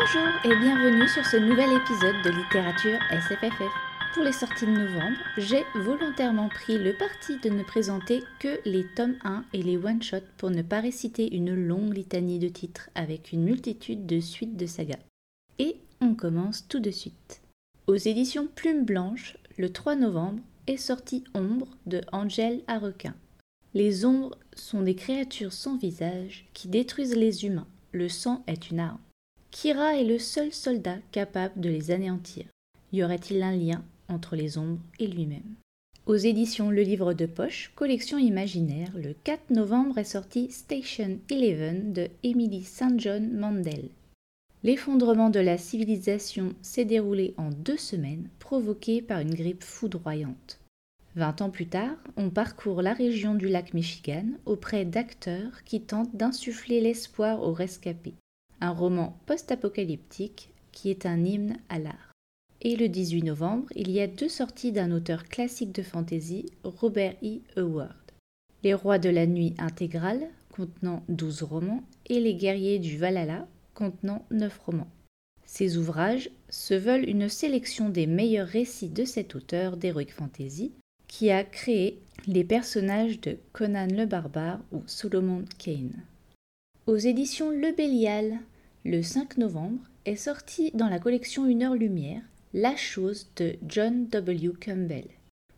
Bonjour et bienvenue sur ce nouvel épisode de littérature SFFF. Pour les sorties de novembre, j'ai volontairement pris le parti de ne présenter que les tomes 1 et les one-shots pour ne pas réciter une longue litanie de titres avec une multitude de suites de sagas. Et on commence tout de suite. Aux éditions Plume Blanche, le 3 novembre, est sorti Ombre de Angèle Arrequin. Les ombres sont des créatures sans visage qui détruisent les humains. Le sang est une arme. Kira est le seul soldat capable de les anéantir. Y aurait-il un lien entre les ombres et lui-même? Aux éditions Le Livre de Poche, collection imaginaire, le 4 novembre est sorti Station 11 de Emily St. John Mandel. L'effondrement de la civilisation s'est déroulé en deux semaines, provoqué par une grippe foudroyante. Vingt ans plus tard, on parcourt la région du lac Michigan auprès d'acteurs qui tentent d'insuffler l'espoir aux rescapés. Un roman post-apocalyptique qui est un hymne à l'art. Et le 18 novembre, il y a deux sorties d'un auteur classique de fantasy, Robert E. Howard. Les Rois de la Nuit intégrale, contenant 12 romans, et Les Guerriers du Valhalla, contenant neuf romans. Ces ouvrages se veulent une sélection des meilleurs récits de cet auteur d'Heroic Fantasy, qui a créé les personnages de Conan le Barbare ou Solomon Kane. Aux éditions Le Bélial, le 5 novembre, est sorti dans la collection Une heure lumière La chose de John W. Campbell.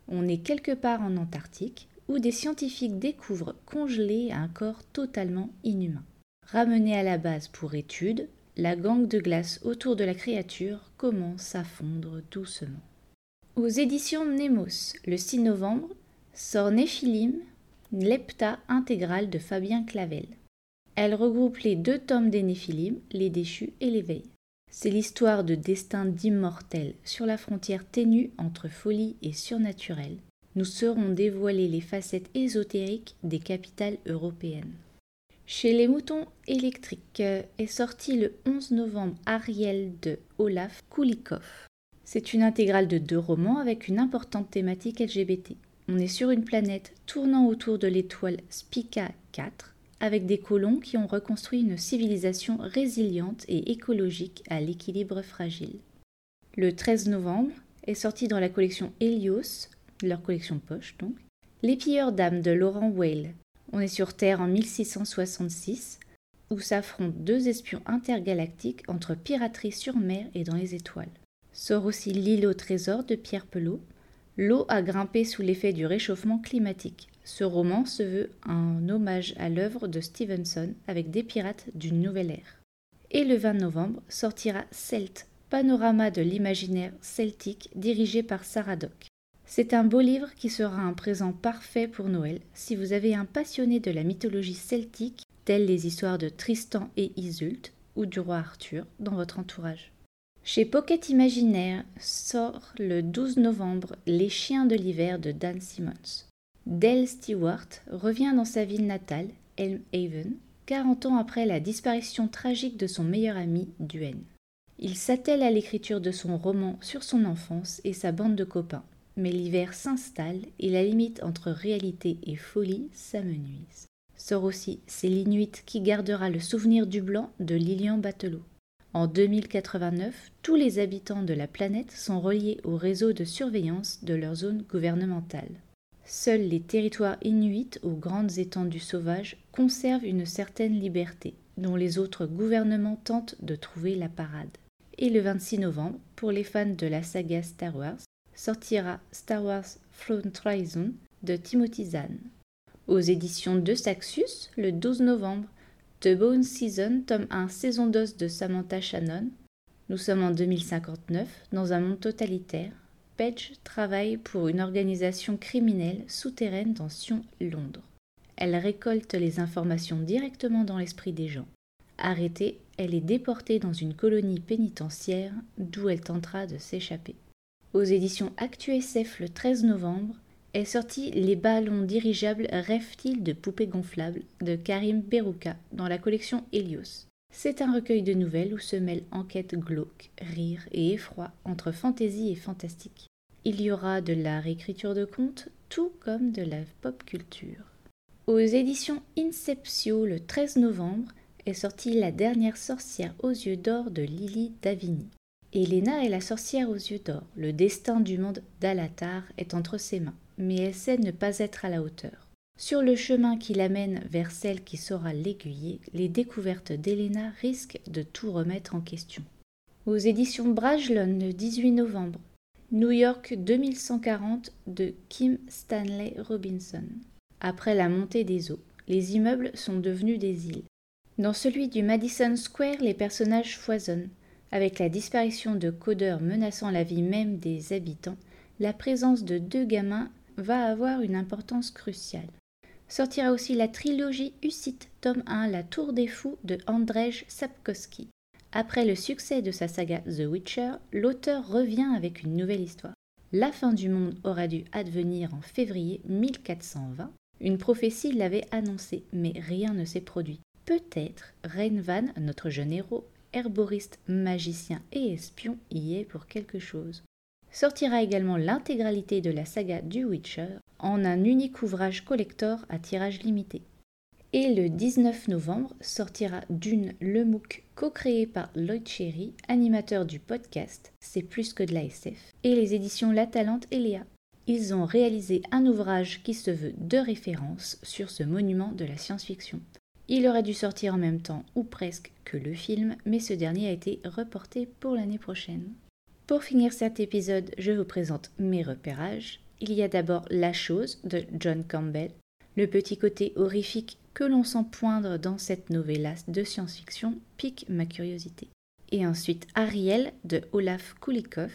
On est quelque part en Antarctique où des scientifiques découvrent congelé un corps totalement inhumain. Ramené à la base pour étude, la gangue de glace autour de la créature commence à fondre doucement. Aux éditions Nemos, le 6 novembre, sort Néphilim, l'hepta intégrale de Fabien Clavel. Elle regroupe les deux tomes des Néphilim, Les Déchus et l'Éveil. C'est l'histoire de destins d'immortels sur la frontière ténue entre folie et surnaturel. Nous serons dévoilés les facettes ésotériques des capitales européennes. Chez les moutons électriques est sorti le 11 novembre Ariel de Olaf Kulikov. C'est une intégrale de deux romans avec une importante thématique LGBT. On est sur une planète tournant autour de l'étoile Spica 4 avec des colons qui ont reconstruit une civilisation résiliente et écologique à l'équilibre fragile. Le 13 novembre est sorti dans la collection Helios, leur collection poche donc, Les pilleurs d'âmes de Laurent Whale, on est sur Terre en 1666, où s'affrontent deux espions intergalactiques entre piraterie sur mer et dans les étoiles. Sort aussi L'île au trésor de Pierre Pelot. L'eau a grimpé sous l'effet du réchauffement climatique. Ce roman se veut un hommage à l'œuvre de Stevenson avec des pirates d'une nouvelle ère. Et le 20 novembre sortira Celt, panorama de l'imaginaire celtique dirigé par Sarah Dock. C'est un beau livre qui sera un présent parfait pour Noël si vous avez un passionné de la mythologie celtique, telles les histoires de Tristan et Iseult ou du roi Arthur, dans votre entourage. Chez Pocket Imaginaire sort le 12 novembre Les chiens de l'hiver de Dan Simmons. Dale Stewart revient dans sa ville natale, Elmhaven, 40 ans après la disparition tragique de son meilleur ami, Duane. Il s'attelle à l'écriture de son roman sur son enfance et sa bande de copains mais l'hiver s'installe et la limite entre réalité et folie s'amenuise. Sort aussi C'est l'Inuit qui gardera le souvenir du blanc de Lilian Batelot. En 2089, tous les habitants de la planète sont reliés au réseau de surveillance de leur zone gouvernementale. Seuls les territoires inuits aux grandes étendues sauvages conservent une certaine liberté, dont les autres gouvernements tentent de trouver la parade. Et le 26 novembre, pour les fans de la saga Star Wars, sortira Star Wars Front Horizon de Timothy Zahn. Aux éditions de Saxus, le 12 novembre, The Bone Season, tome 1, saison d'os de Samantha Shannon. Nous sommes en 2059, dans un monde totalitaire. Page travaille pour une organisation criminelle souterraine dans Sion, Londres. Elle récolte les informations directement dans l'esprit des gens. Arrêtée, elle est déportée dans une colonie pénitentiaire d'où elle tentera de s'échapper aux éditions ActuSF le 13 novembre, est sorti Les ballons dirigeables rêvent-ils de poupées gonflables de Karim Berouka dans la collection Helios. C'est un recueil de nouvelles où se mêlent enquête glauque, rire et effroi entre fantaisie et fantastique. Il y aura de la réécriture de contes, tout comme de la pop culture. Aux éditions Inceptio le 13 novembre est sortie La dernière sorcière aux yeux d'or de Lily Davini. Elena est la sorcière aux yeux d'or. Le destin du monde d'Alatar est entre ses mains, mais elle sait ne pas être à la hauteur. Sur le chemin qui l'amène vers celle qui saura l'aiguiller, les découvertes d'Elena risquent de tout remettre en question. Aux éditions Brajlon le 18 novembre. New York 2140 de Kim Stanley Robinson. Après la montée des eaux, les immeubles sont devenus des îles. Dans celui du Madison Square, les personnages foisonnent. Avec la disparition de codeurs menaçant la vie même des habitants, la présence de deux gamins va avoir une importance cruciale. Sortira aussi la trilogie Ucite, tome 1, La Tour des Fous de Andrzej Sapkowski. Après le succès de sa saga The Witcher, l'auteur revient avec une nouvelle histoire. La fin du monde aura dû advenir en février 1420. Une prophétie l'avait annoncé, mais rien ne s'est produit. Peut-être Reinvan, notre jeune héros, herboriste, magicien et espion, y est pour quelque chose. Sortira également l'intégralité de la saga du Witcher en un unique ouvrage collector à tirage limité. Et le 19 novembre sortira Dune le MOOC co-créé par Lloyd Cherry, animateur du podcast C'est plus que de la SF, et les éditions La Talente et Léa. Ils ont réalisé un ouvrage qui se veut de référence sur ce monument de la science-fiction. Il aurait dû sortir en même temps, ou presque, que le film, mais ce dernier a été reporté pour l'année prochaine. Pour finir cet épisode, je vous présente mes repérages. Il y a d'abord La chose de John Campbell, le petit côté horrifique que l'on sent poindre dans cette novella de science-fiction pique ma curiosité. Et ensuite Ariel de Olaf Kulikov,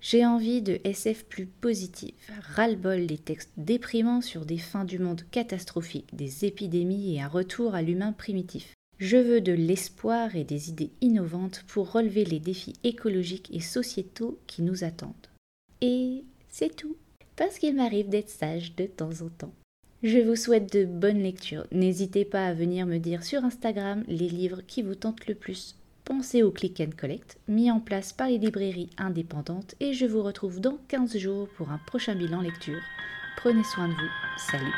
j'ai envie de SF plus positive, ras-le-bol des textes déprimants sur des fins du monde catastrophiques, des épidémies et un retour à l'humain primitif. Je veux de l'espoir et des idées innovantes pour relever les défis écologiques et sociétaux qui nous attendent. Et c'est tout, parce qu'il m'arrive d'être sage de temps en temps. Je vous souhaite de bonnes lectures. N'hésitez pas à venir me dire sur Instagram les livres qui vous tentent le plus pensez au click and collect mis en place par les librairies indépendantes et je vous retrouve dans 15 jours pour un prochain bilan lecture. Prenez soin de vous. Salut